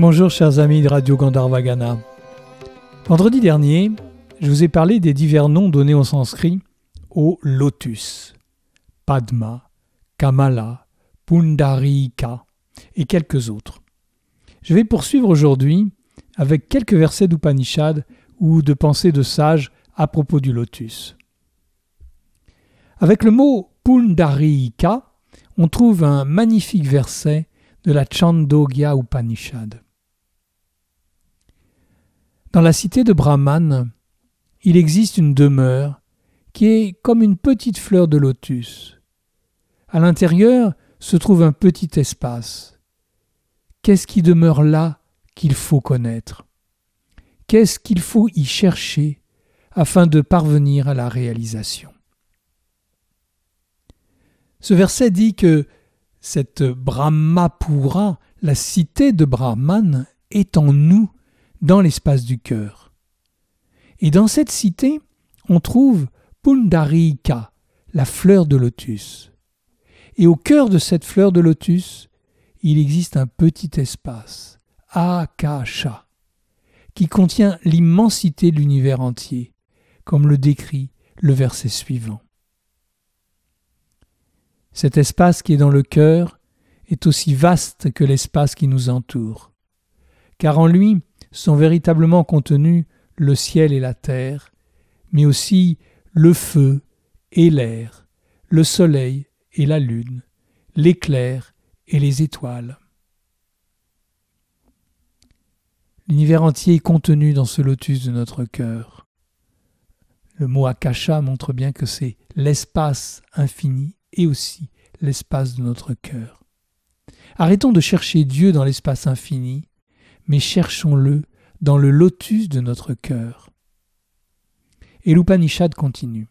Bonjour chers amis de Radio Gandharvagana. Vendredi dernier, je vous ai parlé des divers noms donnés en sanskrit au lotus. Padma, Kamala, Pundarika et quelques autres. Je vais poursuivre aujourd'hui avec quelques versets d'Upanishad ou de pensées de sages à propos du lotus. Avec le mot Pundarika, on trouve un magnifique verset de la Chandogya Upanishad. Dans la cité de Brahman, il existe une demeure qui est comme une petite fleur de lotus. À l'intérieur se trouve un petit espace. Qu'est-ce qui demeure là qu'il faut connaître? Qu'est-ce qu'il faut y chercher afin de parvenir à la réalisation? Ce verset dit que cette Brahmapura, la cité de Brahman, est en nous dans l'espace du cœur. Et dans cette cité, on trouve Pundarika, la fleur de lotus. Et au cœur de cette fleur de lotus, il existe un petit espace, Akasha, qui contient l'immensité de l'univers entier, comme le décrit le verset suivant. Cet espace qui est dans le cœur est aussi vaste que l'espace qui nous entoure, car en lui sont véritablement contenus le ciel et la terre, mais aussi le feu et l'air, le soleil et la lune, l'éclair et les étoiles. L'univers entier est contenu dans ce lotus de notre cœur. Le mot akasha montre bien que c'est l'espace infini et aussi l'espace de notre cœur. Arrêtons de chercher Dieu dans l'espace infini mais cherchons-le dans le lotus de notre cœur. Et l'Upanishad continue.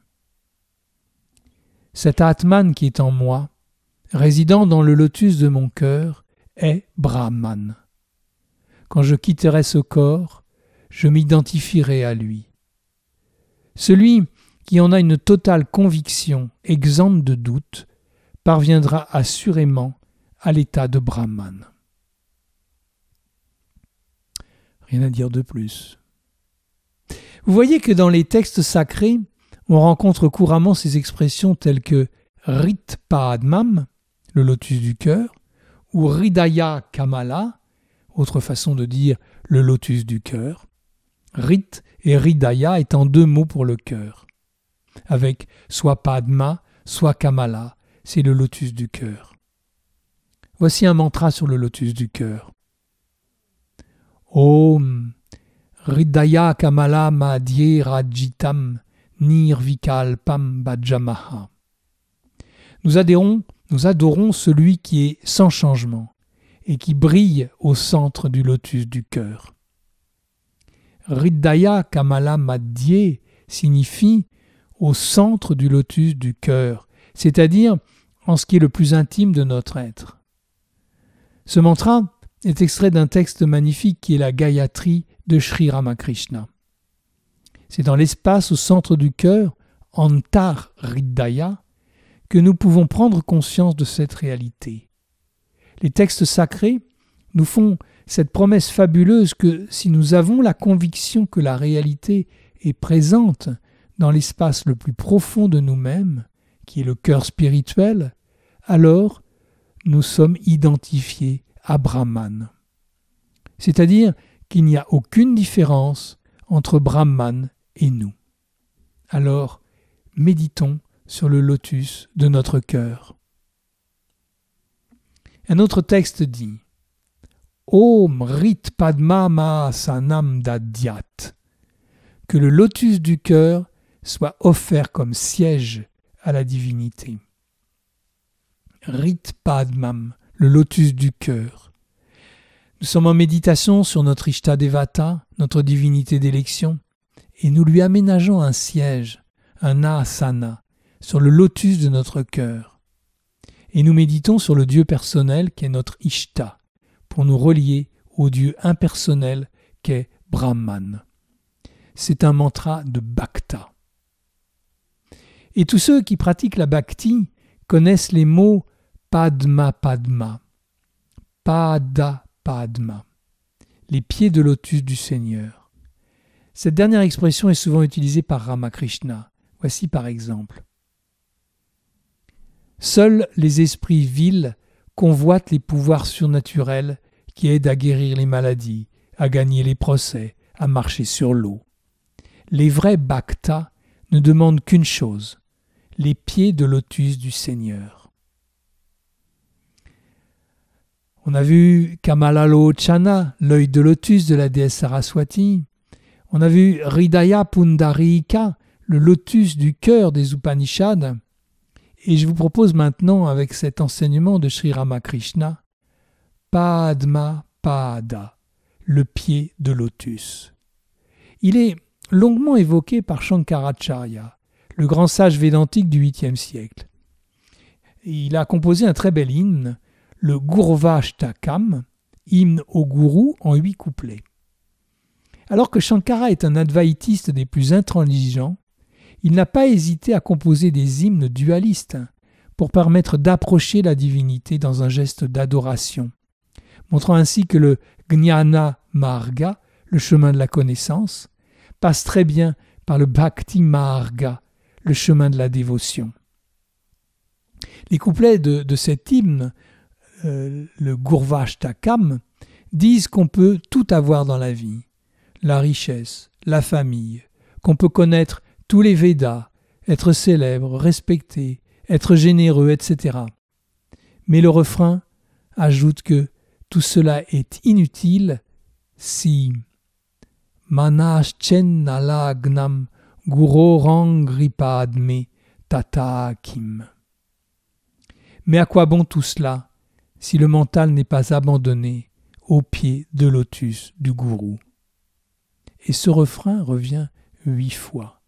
Cet Atman qui est en moi, résidant dans le lotus de mon cœur, est Brahman. Quand je quitterai ce corps, je m'identifierai à lui. Celui qui en a une totale conviction, exempte de doute, parviendra assurément à l'état de Brahman. Rien à dire de plus. Vous voyez que dans les textes sacrés, on rencontre couramment ces expressions telles que Rit Padmam, le lotus du cœur, ou Ridaya Kamala, autre façon de dire le lotus du cœur. Rit et Ridaya étant deux mots pour le cœur, avec soit Padma, soit Kamala, c'est le lotus du cœur. Voici un mantra sur le lotus du cœur. Om Ridaya Kamala Madhye Rajitam Nirvikalpam Bhajamaha. Nous adhérons, nous adorons celui qui est sans changement et qui brille au centre du lotus du cœur. Ridaya Kamala Madhye signifie au centre du lotus du cœur, c'est-à-dire en ce qui est le plus intime de notre être. Ce mantra est extrait d'un texte magnifique qui est la Gayatri de Sri Ramakrishna. C'est dans l'espace au centre du cœur, Antar Ridaya, que nous pouvons prendre conscience de cette réalité. Les textes sacrés nous font cette promesse fabuleuse que si nous avons la conviction que la réalité est présente dans l'espace le plus profond de nous-mêmes, qui est le cœur spirituel, alors nous sommes identifiés Brahman. C'est-à-dire qu'il n'y a aucune différence entre Brahman et nous. Alors, méditons sur le lotus de notre cœur. Un autre texte dit Om Rit Padma Sanam Dadyat que le lotus du cœur soit offert comme siège à la divinité. Rit Padmam, le lotus du cœur. Nous sommes en méditation sur notre Ishta Devata, notre divinité d'élection, et nous lui aménageons un siège, un asana, sur le lotus de notre cœur. Et nous méditons sur le Dieu personnel qu'est notre Ishta, pour nous relier au Dieu impersonnel qu'est Brahman. C'est un mantra de Bhakta. Et tous ceux qui pratiquent la Bhakti connaissent les mots Padma Padma. Pada Padma. les pieds de lotus du Seigneur. Cette dernière expression est souvent utilisée par Ramakrishna. Voici par exemple. Seuls les esprits vils convoitent les pouvoirs surnaturels qui aident à guérir les maladies, à gagner les procès, à marcher sur l'eau. Les vrais bhaktas ne demandent qu'une chose, les pieds de lotus du Seigneur. On a vu Kamalalochana, l'œil de lotus de la déesse Saraswati. On a vu Ridaya Pundarika, le lotus du cœur des Upanishads. Et je vous propose maintenant, avec cet enseignement de Sri Ramakrishna, Padma Pada, le pied de lotus. Il est longuement évoqué par Shankaracharya, le grand sage védantique du 8e siècle. Il a composé un très bel hymne, le Gurvashtakam, hymne au gourou en huit couplets. Alors que Shankara est un advaitiste des plus intransigeants, il n'a pas hésité à composer des hymnes dualistes pour permettre d'approcher la divinité dans un geste d'adoration, montrant ainsi que le Jnana Marga, le chemin de la connaissance, passe très bien par le Bhakti Marga, le chemin de la dévotion. Les couplets de, cet hymne, euh, le Gurvashtakam, disent qu'on peut tout avoir dans la vie la richesse, la famille, qu'on peut connaître tous les Védas, être célèbre, respecté, être généreux, etc. Mais le refrain ajoute que tout cela est inutile si Manashchenalagnam Gurorangripadme Tatakim. Mais à quoi bon tout cela? Si le mental n'est pas abandonné au pied de lotus du gourou Et ce refrain revient huit fois.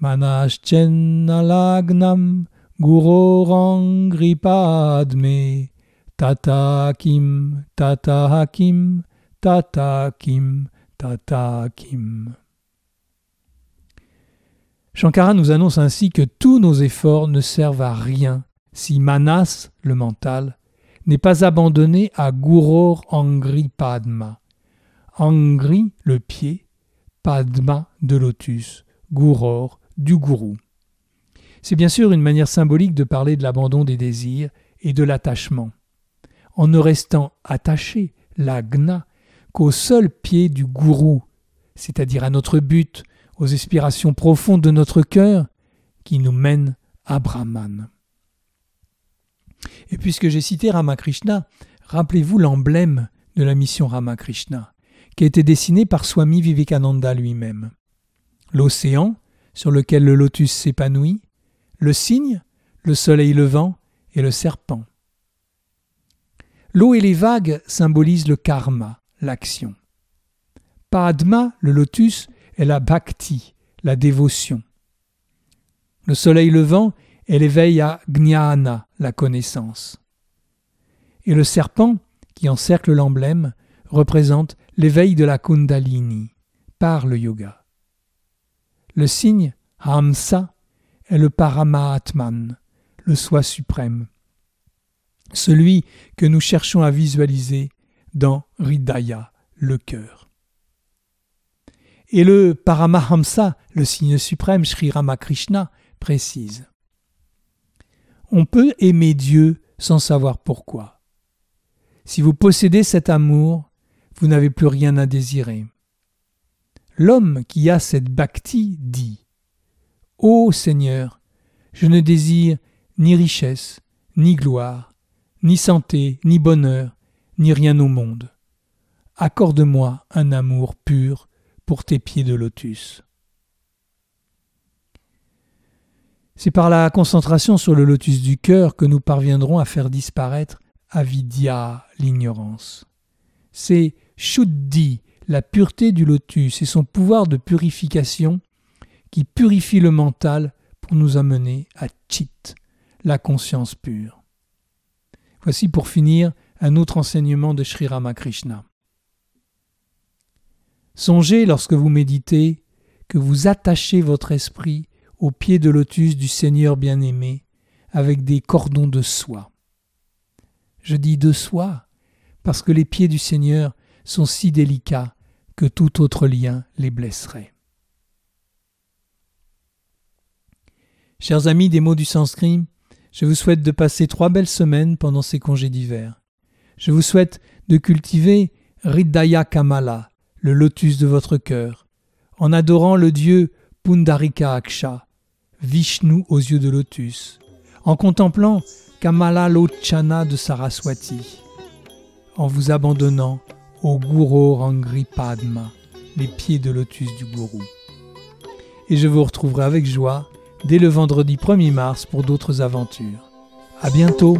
Manashchenalagnam Gurorangripadme Tatakim Tatakim Tatakim Tatakim. Shankara nous annonce ainsi que tous nos efforts ne servent à rien si Manas, le mental, n'est pas abandonné à Guror Angri Padma. Angri, le pied, Padma, de lotus, Guror, du gourou. C'est bien sûr une manière symbolique de parler de l'abandon des désirs et de l'attachement. En ne restant attaché, l'agna, qu'au seul pied du gourou, c'est-à-dire à notre but, aux aspirations profondes de notre cœur, qui nous mènent à Brahman. Et puisque j'ai cité Ramakrishna, rappelez-vous l'emblème de la mission Ramakrishna, qui a été dessiné par Swami Vivekananda lui-même. L'océan, sur lequel le lotus s'épanouit, le cygne, le soleil levant et le serpent. L'eau et les vagues symbolisent le karma, l'action. Padma, le lotus, est la bhakti, la dévotion. Le soleil levant est l'éveil à gnana, la connaissance. Et le serpent, qui encercle l'emblème, représente l'éveil de la kundalini, par le yoga. Le signe, hamsa, est le paramahatman, le soi suprême, celui que nous cherchons à visualiser dans Ridaya, le cœur. Et le Paramahamsa, le signe suprême Sri Ramakrishna, précise On peut aimer Dieu sans savoir pourquoi. Si vous possédez cet amour, vous n'avez plus rien à désirer. L'homme qui a cette bhakti dit Ô Seigneur, je ne désire ni richesse, ni gloire, ni santé, ni bonheur, ni rien au monde. Accorde-moi un amour pur pour tes pieds de lotus. C'est par la concentration sur le lotus du cœur que nous parviendrons à faire disparaître avidya, l'ignorance. C'est shuddhi, la pureté du lotus et son pouvoir de purification qui purifie le mental pour nous amener à chit, la conscience pure. Voici pour finir un autre enseignement de Sri Ramakrishna. Songez lorsque vous méditez que vous attachez votre esprit au pied de lotus du Seigneur bien-aimé avec des cordons de soie. Je dis de soie parce que les pieds du Seigneur sont si délicats que tout autre lien les blesserait. Chers amis des mots du sanskrit, je vous souhaite de passer trois belles semaines pendant ces congés d'hiver. Je vous souhaite de cultiver Riddhaya Kamala, le lotus de votre cœur, en adorant le dieu Pundarika Aksha, Vishnu aux yeux de lotus, en contemplant Kamala Lochana de Saraswati, en vous abandonnant au Guru Rangri Padma, les pieds de lotus du gourou. Et je vous retrouverai avec joie dès le vendredi 1er mars pour d'autres aventures. À bientôt!